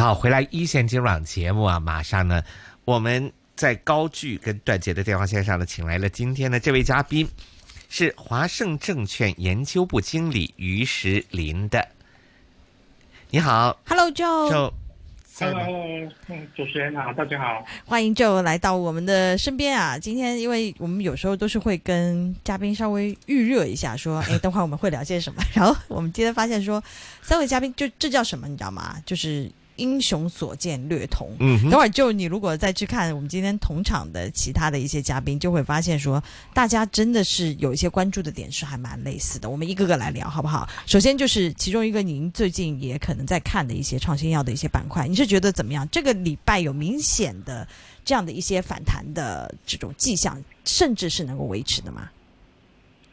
好，回来一线金融网节目啊，马上呢，我们在高聚跟段杰的电话线上呢，请来了今天的这位嘉宾，是华盛证券研究部经理于石林的。你好，Hello Joe。，Joe，Hello，嗯，主持人好，大家好。欢迎 Joe 来到我们的身边啊！今天因为我们有时候都是会跟嘉宾稍微预热一下，说，哎，等会儿我们会聊些什么。然后我们今天发现说，三位嘉宾就这叫什么，你知道吗？就是英雄所见略同。嗯，等会儿就你如果再去看我们今天同场的其他的一些嘉宾，就会发现说，大家真的是有一些关注的点是还蛮类似的。我们一个个来聊好不好？首先就是其中一个您最近也可能在看的一些创新药的一些板块，你是觉得怎么样？这个礼拜有明显的这样的一些反弹的这种迹象，甚至是能够维持的吗？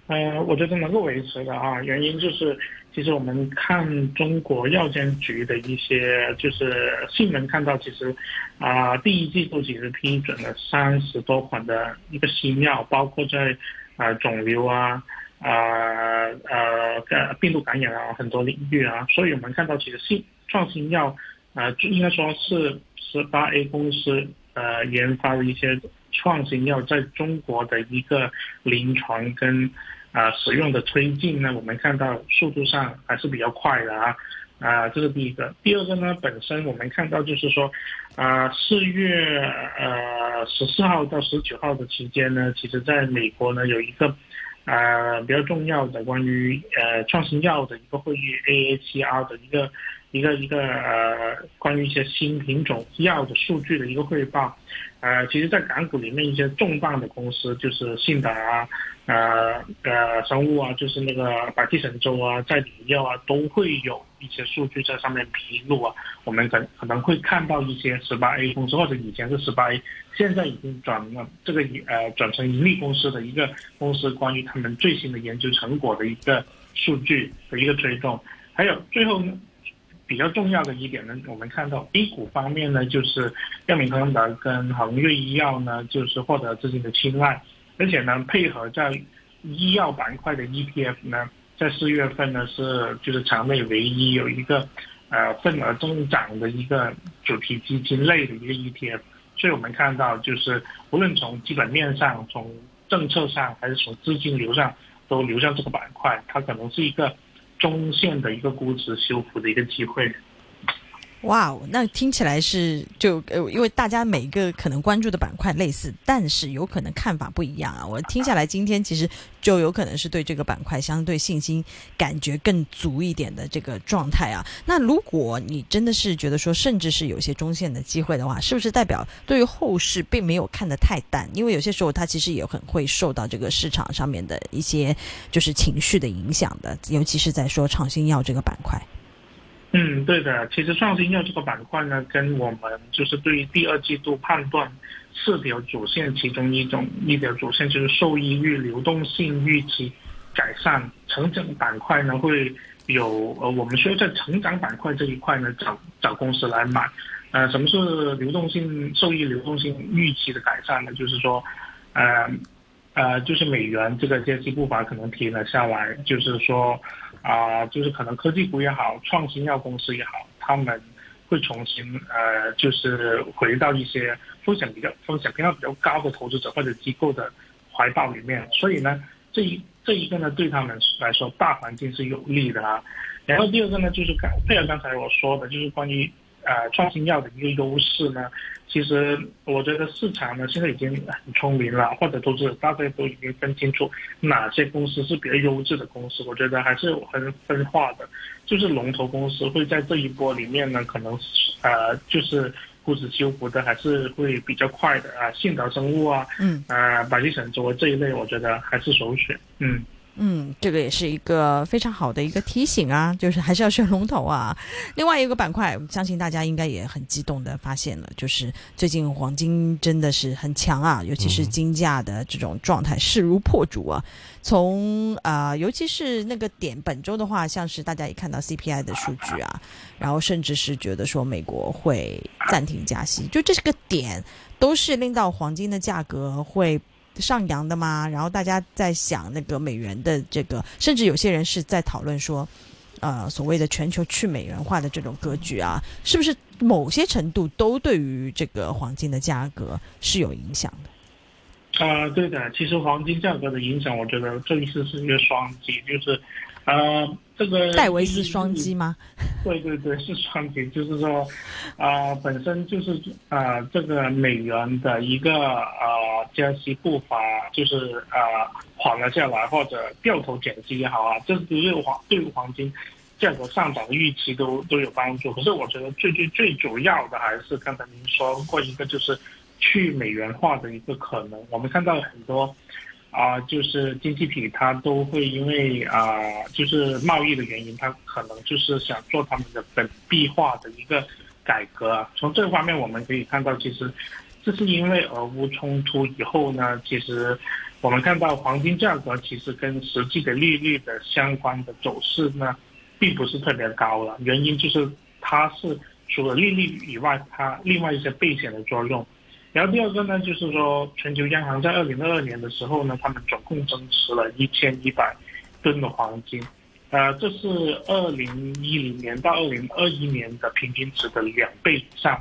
呃，我觉得能够维持的啊，原因就是，其实我们看中国药监局的一些就是新闻，看到其实啊、第一季度其实批准了三十多款的一个新药，包括在啊、肿瘤啊。啊呃呃病毒感染啊很多领域啊，所以我们看到其实新创新药呃就应该说是十八 A 公司呃研发的一些创新药在中国的一个临床跟啊、使用的推进呢，我们看到速度上还是比较快的啊。啊、这是第一个。第二个呢，本身我们看到就是说，啊、四月呃十四号到十九号的期间呢，其实在美国呢有一个啊比较重要的关于呃创新药的一个会议 AACR 的一个一个一个呃关于一些新品种药的数据的一个汇报。呃，其实，在港股里面一些重磅的公司，就是信达啊、呃呃生物啊，就是那个百济神州啊、在理药啊，都会有一些数据在上面披露啊。我们可可能会看到一些十八 A 公司，或者以前是十八 A，现在已经转了这个呃转成盈利公司的一个公司，关于他们最新的研究成果的一个数据的一个推动。还有最后，比较重要的一点呢，我们看到 A 股方面呢，就是药明康德跟恒瑞医药呢，就是获得资金的青睐，而且呢，配合在医药板块的 ETF 呢，在四月份呢是就是场内唯一有一个呃份额增长的一个主题基金类的一个 ETF，所以我们看到就是无论从基本面上、从政策上，还是从资金流上，都流向这个板块，它可能是一个中线的一个估值修复的一个机会。哇哦，那听起来是就呃，因为大家每一个可能关注的板块类似，但是有可能看法不一样啊。我听下来，今天其实就有可能是对这个板块相对信心感觉更足一点的这个状态啊。那如果你真的是觉得说，甚至是有些中线的机会的话，是不是代表对于后市并没有看得太淡？因为有些时候它其实也很会受到这个市场上面的一些就是情绪的影响的，尤其是在说创新药这个板块。嗯，对的。其实创新药这个板块呢，跟我们就是对于第二季度判断四条主线其中一种一条主线就是受益率、流动性预期改善，成长板块呢会有呃，我们说在成长板块这一块呢找找公司来买。呃，什么是流动性受益流动性预期的改善呢？就是说，呃呃，就是美元这个阶级步伐可能停了下来，就是说。啊、就是可能科技股也好，创新药公司也好，他们会重新呃，就是回到一些风险比较风险偏好比较高的投资者或者机构的怀抱里面。所以呢，这一这一个呢，对他们来说大环境是有利的啊。然后第二个呢，就是刚配合刚才我说的，就是关于呃创新药的一个优势呢。其实我觉得市场呢现在已经很聪明了，或者投资者大家都已经分清楚哪些公司是比较优质的公司。我觉得还是很分化的，就是龙头公司会在这一波里面呢，可能呃就是估值修复的还是会比较快的啊，信达生物啊，嗯，呃百济神州啊这一类，我觉得还是首选。嗯嗯，这个也是一个非常好的一个提醒啊，就是还是要选龙头啊。另外一个板块，相信大家应该也很激动的发现了，就是最近黄金真的是很强啊，尤其是金价的这种状态势如破竹啊。从啊、尤其是那个点，本周的话，像是大家也看到 CPI 的数据啊，然后甚至是觉得说美国会暂停加息，就这是个点，都是令到黄金的价格会上扬的吗？然后大家在想那个美元的这个，甚至有些人是在讨论说，呃，所谓的全球去美元化的这种格局啊，是不是某些程度都对于这个黄金的价格是有影响的？啊、对的，其实黄金价格的影响，我觉得这一次是一个双击，就是，呃，这个戴维斯双击吗？对对对，是双击，就是说，啊、本身就是啊、这个美元的一个呃加息步伐，就是啊缓了下来，或者掉头减息也好啊，这对黄对黄金价格上涨的预期都都有帮助。可是我觉得最最最主要的还是刚才您说过一个，就是去美元化的一个可能。我们看到很多。啊、就是经济体它都会因为啊、就是贸易的原因，它可能就是想做他们的本币化的一个改革。从这方面我们可以看到，其实这是因为俄乌冲突以后呢，其实我们看到黄金价格其实跟实际的利率的相关的走势呢，并不是特别高了。原因就是它是除了利率以外，它另外一些避险的作用。然后第二个呢，就是说全球央行在二零二二年的时候呢，他们总共增持了一千一百吨的黄金，呃，这是二零一零年到二零二一年的平均值的两倍以上，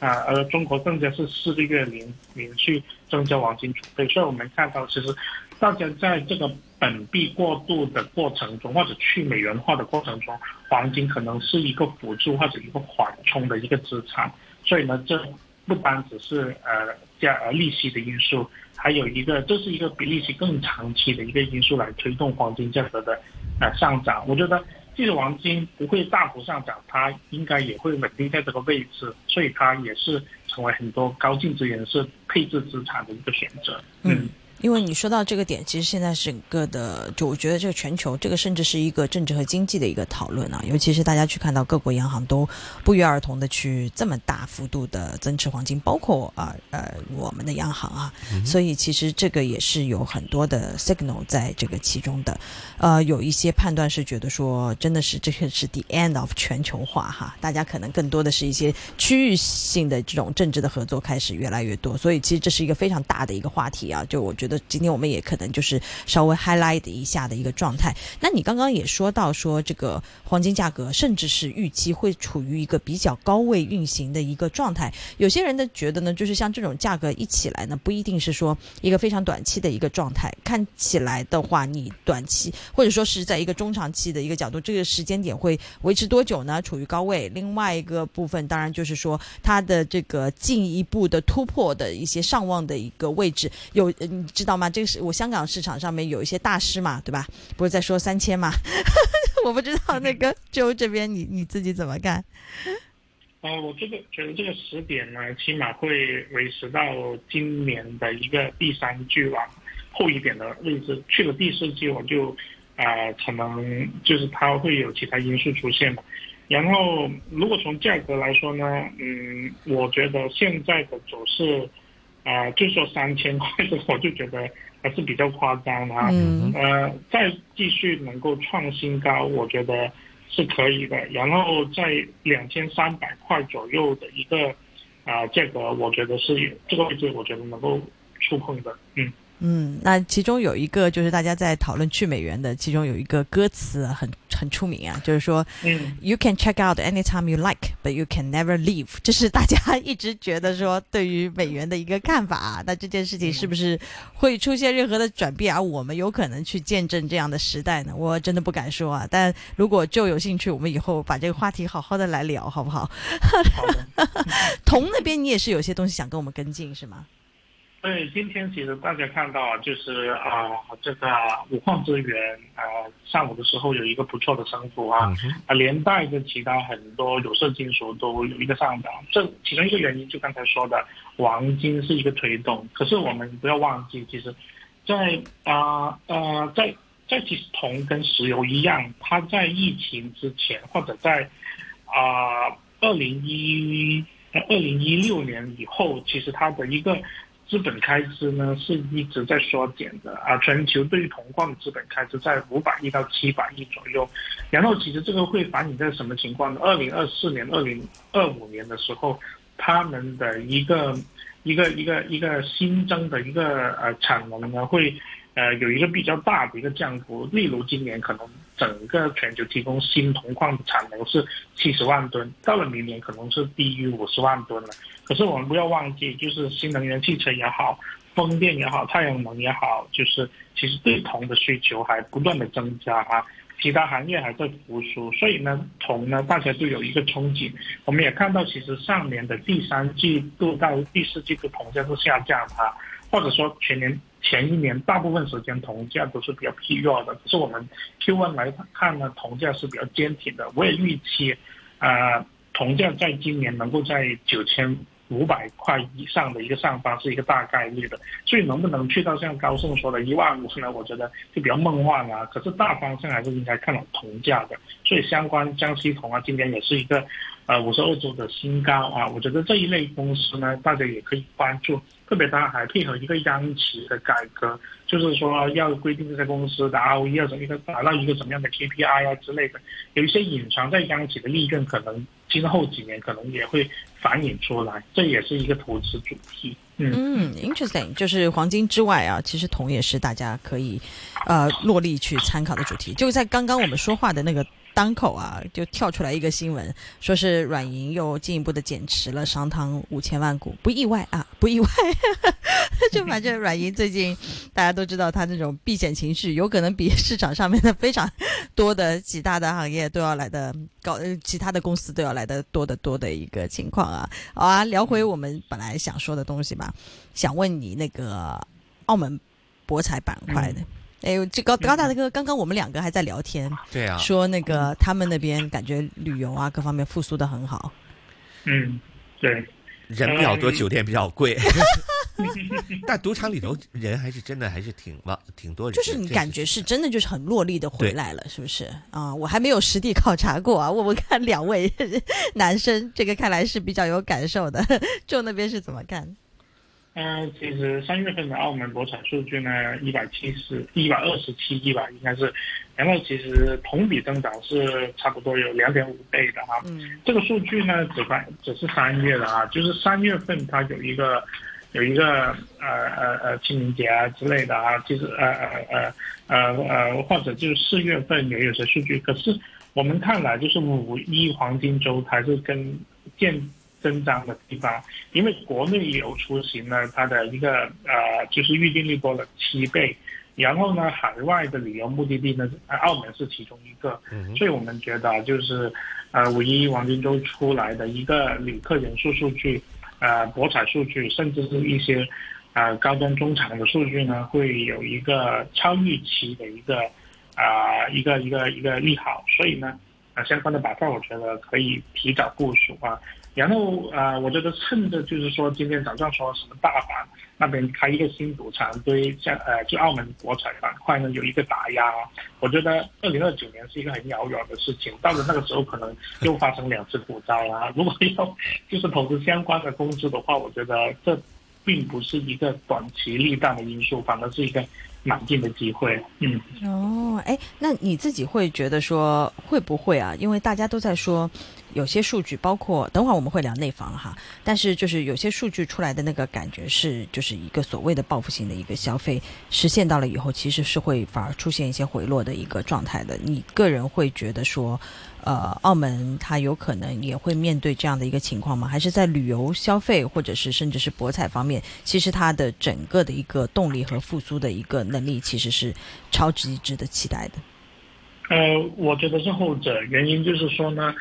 啊、而中国更加是四个月连连续增加黄金储备，所以我们看到其实大家在这个本币过渡的过程中，或者去美元化的过程中，黄金可能是一个辅助或者一个缓冲的一个资产，所以呢，这不单只是呃加呃利息的因素，还有一个这是一个比利息更长期的一个因素来推动黄金价格的呃上涨。我觉得即使黄金不会大幅上涨，它应该也会稳定在这个位置，所以它也是成为很多高净值人士配置资产的一个选择。嗯因为你说到这个点，其实现在整个的，就我觉得这个全球，这个甚至是一个政治和经济的一个讨论啊。尤其是大家去看到各国央行都不约而同的去这么大幅度的增持黄金，包括啊呃我们的央行啊，所以其实这个也是有很多的 signal 在这个其中的。呃，有一些判断是觉得说，真的是这个是 the end of 全球化哈，大家可能更多的是一些区域性的这种政治的合作开始越来越多，所以其实这是一个非常大的一个话题啊。就我觉得今天我们也可能就是稍微 highlight 一下的一个状态。那你刚刚也说到说这个黄金价格，甚至是预期会处于一个比较高位运行的一个状态。有些人的觉得呢，就是像这种价格一起来呢，不一定是说一个非常短期的一个状态。看起来的话，你短期或者说是在一个中长期的一个角度，这个时间点会维持多久呢？处于高位。另外一个部分，当然就是说它的这个进一步的突破的一些上望的一个位置，有嗯知道吗？这个是我香港市场上面有一些大师嘛，对吧？不是在说三千嘛？我不知道那个 周这边你你自己怎么看？呃，我这个觉得这个时点呢，起码会维持到今年的一个第三季往后一点的位置。去了第四季，我就呃可能就是它会有其他因素出现嘛。然后，如果从价格来说呢，嗯，我觉得现在的走势，啊、就说三千块的，我就觉得还是比较夸张的啊。嗯呃，再继续能够创新高，我觉得是可以的。然后在两千三百块左右的一个啊、价格，我觉得是这个位置，我觉得能够触碰的。嗯，嗯，那其中有一个就是大家在讨论去美元的，其中有一个歌词很很出名啊，就是说嗯 You can check out anytime you like, but you can never leave。这是大家一直觉得说对于美元的一个看法、啊。那这件事情是不是会出现任何的转变，而我们有可能去见证这样的时代呢？我真的不敢说啊。但如果就有兴趣，我们以后把这个话题好好的来聊，好不好？好的。铜那边你也是有些东西想跟我们跟进，是吗？对，今天其实大家看到啊，就是啊、这个五矿资源啊、上午的时候有一个不错的升幅啊，啊，连带着其他很多有色金属都有一个上涨。这其中一个原因就刚才说的，黄金是一个推动。可是我们不要忘记，其实在啊呃在在其实铜跟石油一样，它在疫情之前或者在啊二零一二零一六年以后，其实它的一个。资本开支呢是一直在缩减的啊，全球对于铜矿的资本开支在五百亿到七百亿左右，然后其实这个会反映在什么情况呢？二零二四年、二零二五年的时候，他们的一个一个一个一个新增的一个呃产能呢会。呃，有一个比较大的一个降幅，例如今年可能整个全球提供新铜矿的产能是七十万吨，到了明年可能是低于五十万吨了。可是我们不要忘记，就是新能源汽车也好，风电也好，太阳能也好，就是其实对铜的需求还不断的增加啊，其他行业还在复苏，所以呢，铜呢大家都有一个憧憬。我们也看到，其实上年的第三季度到第四季度铜价是下降啊，或者说全年。前一年大部分时间铜价都是比较疲弱的，可是我们 Q1 来看呢，铜价是比较坚挺的。我也预期，呃，铜价在今年能够在九千五百块以上的一个上方是一个大概率的。所以能不能去到像高盛说的一万五呢？我觉得就比较梦幻了。可是大方向还是应该看好铜价的。所以相关江西铜啊，今年也是一个呃五十二周的新高啊。我觉得这一类公司呢，大家也可以关注。特别它还配合一个央企的改革，就是说要规定这些公司的 ROE 要怎么一个达到一个什么样的 KPI 啊之类的，有一些隐藏在央企的利润，可能今后几年可能也会反映出来，这也是一个投资主题。嗯，interesting，就是黄金之外啊，其实铜也是大家可以呃落力去参考的主题。就在刚刚我们说话的那个。当口啊，就跳出来一个新闻，说是软银又进一步的减持了商汤五千万股，不意外啊，不意外。就反正软银最近大家都知道，它那种避险情绪有可能比市场上面的非常多的其他的行业都要来的高，其他的公司都要来的多得多的一个情况啊。好啊，聊回我们本来想说的东西吧，想问你那个澳门博彩板块的。哎，这高高大的哥，刚刚我们两个还在聊天，对啊，说那个他们那边感觉旅游啊各方面复苏的很好。嗯，对，人比较多，酒店比较贵，但赌场里头人还是真的还是挺旺，挺多人。就是你感觉是真的就是很落力的回来了，是不是啊？我还没有实地考察过啊，我们看两位男生，这个看来是比较有感受的，就那边是怎么看？嗯，其实三月份的澳门博彩数据呢，一百七十、一百二十七亿吧，应该是，然后其实同比增长是差不多有两点五倍的哈。嗯，这个数据呢，只关只是三月的啊，就是三月份它有一个有一个呃呃呃清明节啊之类的啊，其实呃呃呃呃呃或者就是四月份也有些数据，可是我们看来就是五一黄金周还是跟见。增长的地方，因为国内游出行呢，它的一个呃就是预订率多了七倍，然后呢，海外的旅游目的地呢，澳门是其中一个，所以我们觉得就是呃五一黄金周出来的一个旅客人数数据，呃博彩数据，甚至是一些呃高端中产的数据呢，会有一个超预期的一个啊一个一个一个利好，所以呢，啊相关的板块我觉得可以提早部署啊。然后啊，我觉得趁着就是说今天早上说什么大阪那边开一个新赌场，对像呃就澳门博彩板块呢有一个打压，我觉得二零二九年是一个很遥远的事情，到了那个时候可能又发生两次股灾啊。如果要就是投资相关的公司的话，我觉得这并不是一个短期利淡的因素，反而是一个。满进的机会，嗯，哦，哎，那你自己会觉得说会不会啊？因为大家都在说，有些数据，包括等会儿我们会聊内房哈，但是就是有些数据出来的那个感觉是，就是一个所谓的报复性的一个消费实现到了以后，其实是会反而出现一些回落的一个状态的。你个人会觉得说？呃，澳门它有可能也会面对这样的一个情况吗？还是在旅游消费或者是甚至是博彩方面，其实它的整个的一个动力和复苏的一个能力，其实是超级值得期待的。呃，我觉得是后者，原因就是说呢。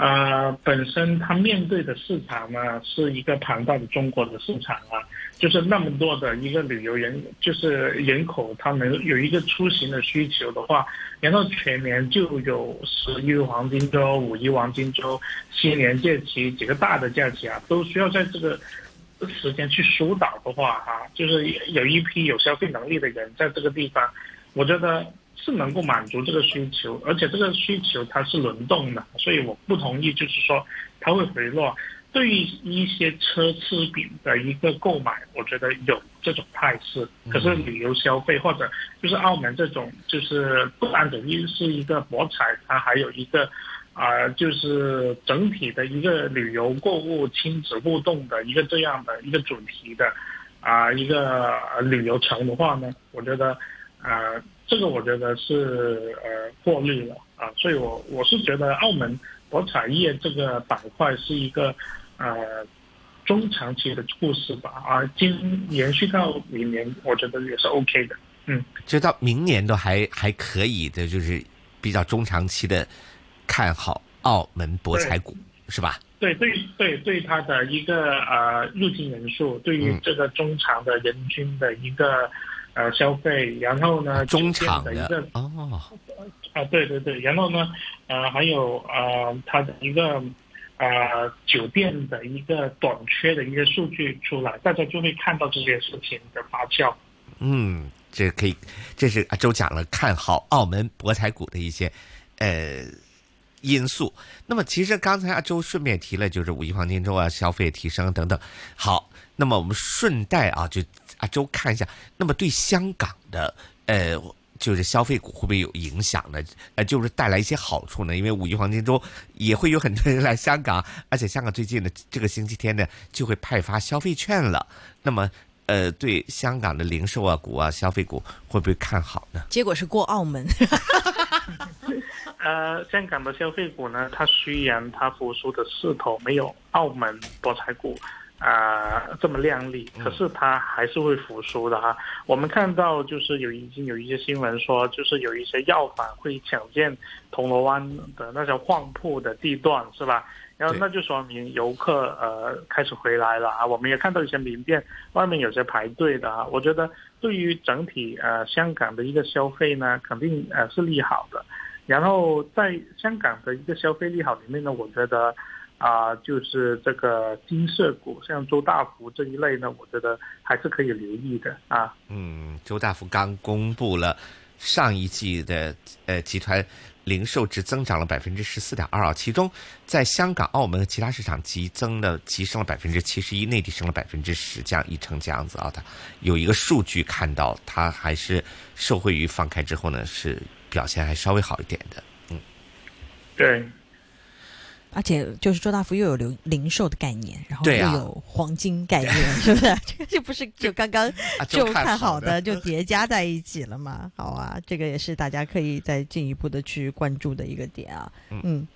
呃，本身它面对的市场呢，是一个庞大的中国的市场啊，就是那么多的一个旅游人，就是人口，他们有一个出行的需求的话，然后全年就有十一黄金周、五一黄金周、新年假期几个大的假期啊，都需要在这个时间去疏导的话，哈，就是有一批有消费能力的人在这个地方，我觉得。是能够满足这个需求，而且这个需求它是轮动的，所以我不同意就是说它会回落。对于一些奢侈品的一个购买，我觉得有这种态势。可是旅游消费或者就是澳门这种，就是不单只是一个博彩，它还有一个啊，就是整体的一个旅游购物、亲子互动的一个这样的一个主题的啊一个旅游城的话呢，我觉得呃这个我觉得是呃过滤了啊，所以我我是觉得澳门博彩业这个板块是一个。呃，中长期的故事吧，啊，今延续到明年，我觉得也是 OK 的，嗯，就到明年都还还可以的，就是比较中长期的看好澳门博彩股，是吧？对对对，对它的一个呃入境人数，对于这个中长的人均的一个呃消费，然后呢，中场的一个哦，啊，对对对，然后呢，呃，还有呃它的一个。呃，酒店的一个短缺的一个数据出来，大家就会看到这些事情的发酵。嗯，这可以，这是阿周讲了看好澳门博彩股的一些呃因素。那么，其实刚才阿周顺便提了，就是五一黄金周啊，消费提升等等。好，那么我们顺带啊，就阿周看一下，那么对香港的呃。就是消费股会不会有影响呢？呃，就是带来一些好处呢？因为五一黄金周也会有很多人来香港，而且香港最近的这个星期天呢就会派发消费券了。那么，呃，对香港的零售啊股啊消费股会不会看好呢？结果是过澳门。呃，香港的消费股呢，它虽然它复苏的势头没有澳门博彩股。啊，这么亮丽，可是它还是会复苏的哈。我们看到就是有已经有一些新闻说，就是有一些药房会抢建铜锣湾的那些旺铺的地段，是吧？然后那就说明游客呃开始回来了啊。我们也看到一些名店外面有些排队的啊。我觉得对于整体呃香港的一个消费呢，肯定呃是利好的。然后在香港的一个消费利好里面呢，我觉得。啊，就是这个金色股，像周大福这一类呢，我觉得还是可以留意的啊。嗯，周大福刚公布了上一季的呃集团零售值增长了百分之十四点二啊，其中在香港、澳门和其他市场急增的急升了百分之七十一，内地升了百分之十，这样一成这样子啊。它有一个数据看到，它还是受惠于放开之后呢，是表现还稍微好一点的。嗯，对。而且就是周大福又有零零售的概念，然后又有黄金概念，是不是？这个就不是就刚刚就看好的就叠加在一起了嘛？好啊，这个也是大家可以再进一步的去关注的一个点啊。嗯。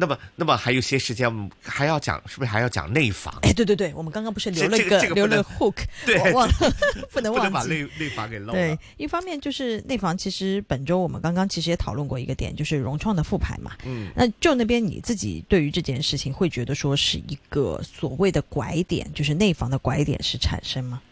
那么，那么还有些时间，还要讲，是不是还要讲内房？哎，对对对，我们刚刚不是留了一个留了 hook，对，忘了 不能忘记把内内房给漏了。对，一方面就是内房，其实本周我们刚刚其实也讨论过一个点，就是融创的复牌嘛。嗯，那就那边你自己对于这件事情会觉得说是一个所谓的拐点，就是内房的拐点是产生吗？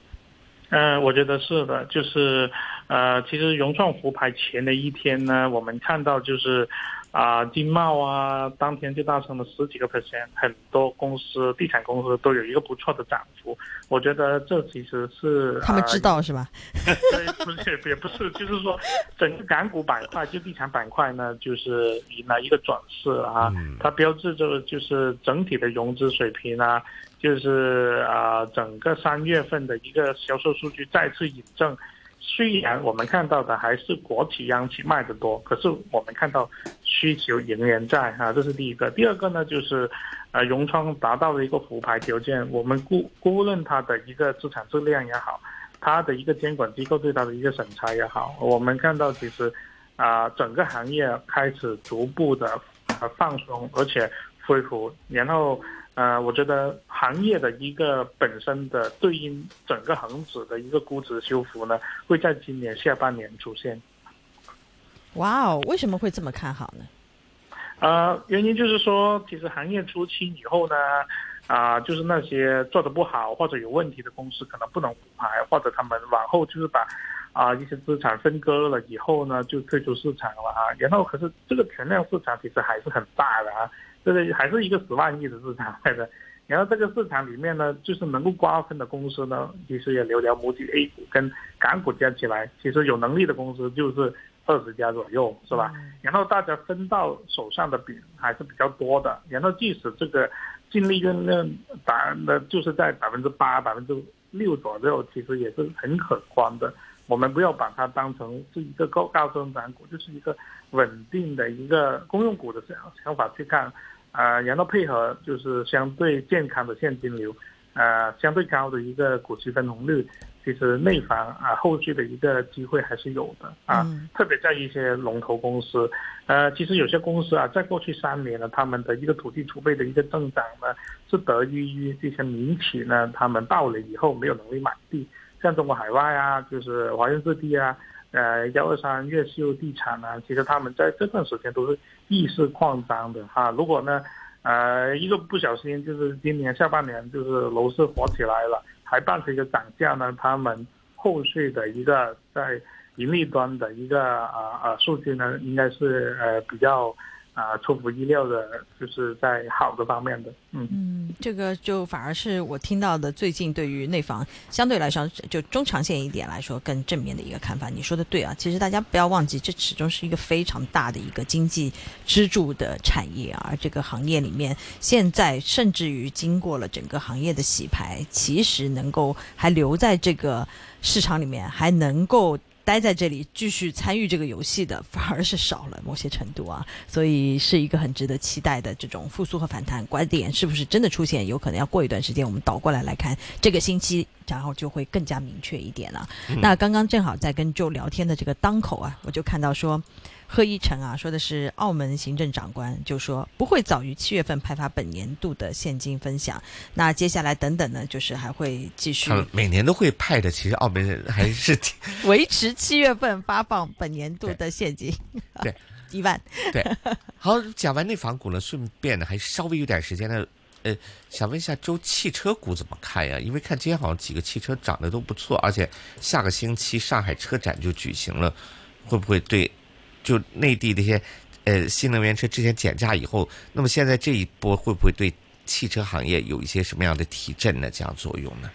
嗯，我觉得是的，就是呃，其实融创复牌前的一天呢，我们看到就是。啊，金茂啊，当天就大升了十几个 percent，很多公司、地产公司都有一个不错的涨幅。我觉得这其实是他们知道是吧？对，不是也不是，就是说整个港股板块，就地产板块呢，就是迎来一个转势啊。它标志着就是整体的融资水平啊，就是啊，整个三月份的一个销售数据再次引证。虽然我们看到的还是国企央企卖的多，可是我们看到需求仍然在哈，这是第一个。第二个呢，就是呃，融创达到了一个复牌条件，我们估估论它的一个资产质量也好，它的一个监管机构对它的一个审查也好，我们看到其实啊，整个行业开始逐步的呃放松，而且恢复，然后。呃，我觉得行业的一个本身的对应整个恒指的一个估值修复呢，会在今年下半年出现。哇哦，为什么会这么看好呢？呃，原因就是说，其实行业初期以后呢，啊，就是那些做的不好或者有问题的公司可能不能复牌，或者他们往后就是把啊一些资产分割了以后呢，就退出市场了啊。然后可是这个存量市场其实还是很大的啊。这个还是一个十万亿的市场来的。然后这个市场里面呢，就是能够瓜分的公司呢，其实也寥寥无几，A 股跟港股加起来，其实有能力的公司就是二十家左右，是吧？然后大家分到手上的饼还是比较多的。然后即使这个净利润呢，达的就是在百分之八、百分之六左右，其实也是很可观的。我们不要把它当成是一个高高增长股，就是一个稳定的一个公用股的想想法去看。啊，然后配合就是相对健康的现金流，呃，相对高的一个股息分红率，其实内房啊后续的一个机会还是有的啊，特别在一些龙头公司，呃，其实有些公司啊，在过去三年呢，他们的一个土地储备的一个增长呢，是得益于这些民企呢，他们到了以后没有能力买地，像中国海外啊，就是华润置地啊。呃，幺二三越秀地产呢，其实他们在这段时间都是逆势扩张的哈。如果呢，呃，一个不小心，就是今年下半年就是楼市火起来了，还伴随着涨价呢，他们后续的一个在盈利端的一个啊啊数据呢，应该是呃比较。啊，出乎意料的，就是在好的方面的，嗯嗯，这个就反而是我听到的最近对于内房相对来说，就中长线一点来说更正面的一个看法。你说的对啊，其实大家不要忘记，这始终是一个非常大的一个经济支柱的产业啊。而这个行业里面，现在甚至于经过了整个行业的洗牌，其实能够还留在这个市场里面，还能够。待在这里继续参与这个游戏的反而是少了某些程度啊，所以是一个很值得期待的这种复苏和反弹。拐点是不是真的出现？有可能要过一段时间，我们倒过来来看这个星期，然后就会更加明确一点了。那刚刚正好在跟 Joe 聊天的这个当口啊，我就看到说。贺一成啊，说的是澳门行政长官就说不会早于七月份派发本年度的现金分享。那接下来等等呢，就是还会继续。每年都会派的，其实澳门人还是挺 维持七月份发放本年度的现金。对，一万。对，好，讲完内房股呢，顺便呢还稍微有点时间呢，呃，想问一下周汽车股怎么看呀？因为看今天好像几个汽车涨得都不错，而且下个星期上海车展就举行了，会不会对？就内地这些，呃，新能源车之前减价以后，那么现在这一波会不会对汽车行业有一些什么样的提振呢这样作用呢？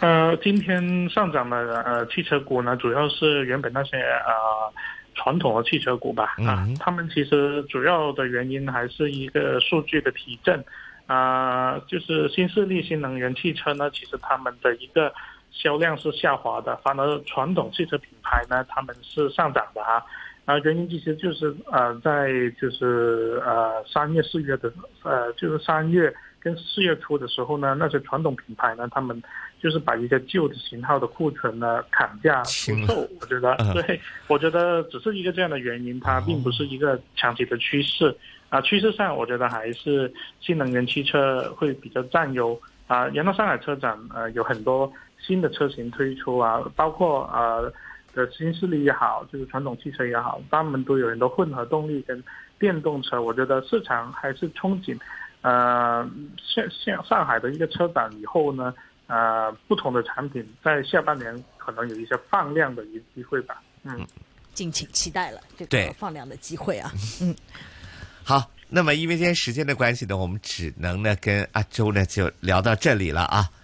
呃，今天上涨的呃汽车股呢，主要是原本那些呃传统的汽车股吧，啊，他们其实主要的原因还是一个数据的提振，啊，就是新势力新能源汽车呢，其实他们的一个销量是下滑的，反而传统汽车品牌呢，他们是上涨的啊。啊，原因其实就是呃，在就是呃三月四月的呃，就是三月跟四月初的时候呢，那些传统品牌呢，他们就是把一些旧的型号的库存呢砍价出售。我觉得，对，我觉得只是一个这样的原因，它并不是一个长期的趋势。啊，趋势上我觉得还是新能源汽车会比较占优。啊，然后上海车展呃有很多新的车型推出啊，包括呃。的新势力也好，就是传统汽车也好，他们都有很多混合动力跟电动车。我觉得市场还是憧憬，呃，像像上海的一个车展以后呢，呃，不同的产品在下半年可能有一些放量的一个机会吧。嗯，敬请期待了这个放量的机会啊。嗯，好，那么因为今天时间的关系呢，我们只能呢跟阿周呢就聊到这里了啊。